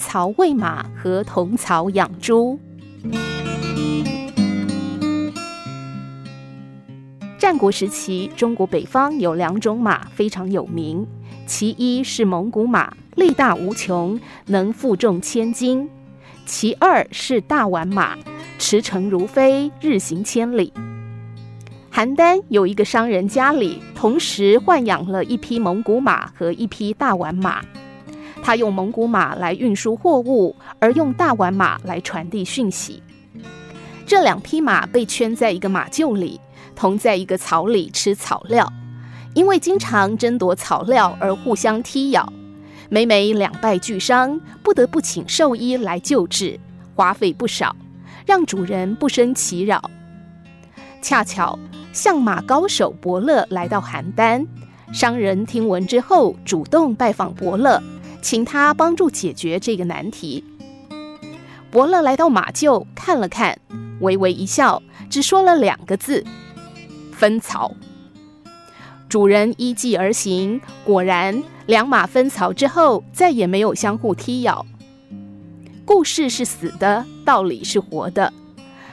槽喂马和同槽养猪。战国时期，中国北方有两种马非常有名，其一是蒙古马，力大无穷，能负重千斤；其二是大宛马，驰骋如飞，日行千里。邯郸有一个商人家里同时豢养了一匹蒙古马和一匹大宛马，他用蒙古马来运输货物，而用大宛马来传递讯息。这两匹马被圈在一个马厩里。同在一个槽里吃草料，因为经常争夺草料而互相踢咬，每每两败俱伤，不得不请兽医来救治，花费不少，让主人不生其扰。恰巧相马高手伯乐来到邯郸，商人听闻之后主动拜访伯乐，请他帮助解决这个难题。伯乐来到马厩看了看，微微一笑，只说了两个字。分槽，主人依计而行，果然两马分槽之后，再也没有相互踢咬。故事是死的，道理是活的。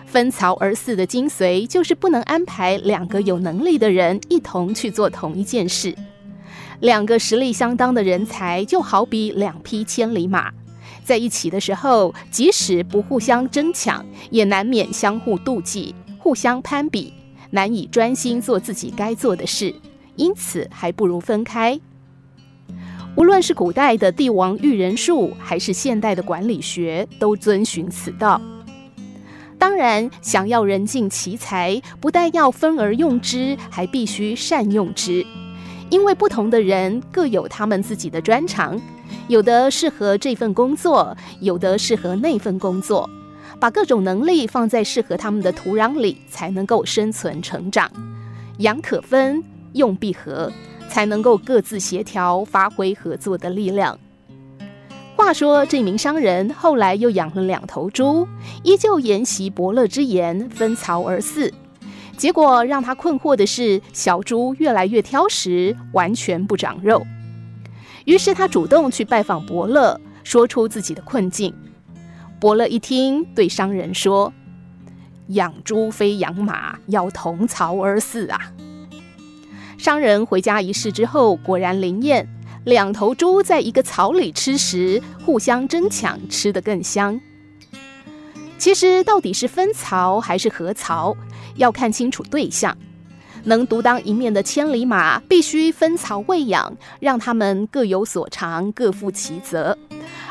分槽而饲的精髓，就是不能安排两个有能力的人一同去做同一件事。两个实力相当的人才，就好比两匹千里马，在一起的时候，即使不互相争抢，也难免相互妒忌，互相攀比。难以专心做自己该做的事，因此还不如分开。无论是古代的帝王育人术，还是现代的管理学，都遵循此道。当然，想要人尽其才，不但要分而用之，还必须善用之。因为不同的人各有他们自己的专长，有的适合这份工作，有的适合那份工作。把各种能力放在适合他们的土壤里，才能够生存成长。养可分，用必合，才能够各自协调，发挥合作的力量。话说，这名商人后来又养了两头猪，依旧沿袭伯乐之言，分槽而饲。结果让他困惑的是，小猪越来越挑食，完全不长肉。于是他主动去拜访伯乐，说出自己的困境。伯乐一听，对商人说：“养猪非养马，要同槽而饲啊。”商人回家一试之后，果然灵验，两头猪在一个槽里吃食，互相争抢，吃得更香。其实，到底是分槽还是合槽，要看清楚对象。能独当一面的千里马，必须分槽喂养，让他们各有所长，各负其责。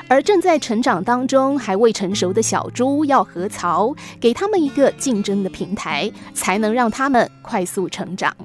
而正在成长当中还未成熟的小猪要合槽，给他们一个竞争的平台，才能让他们快速成长。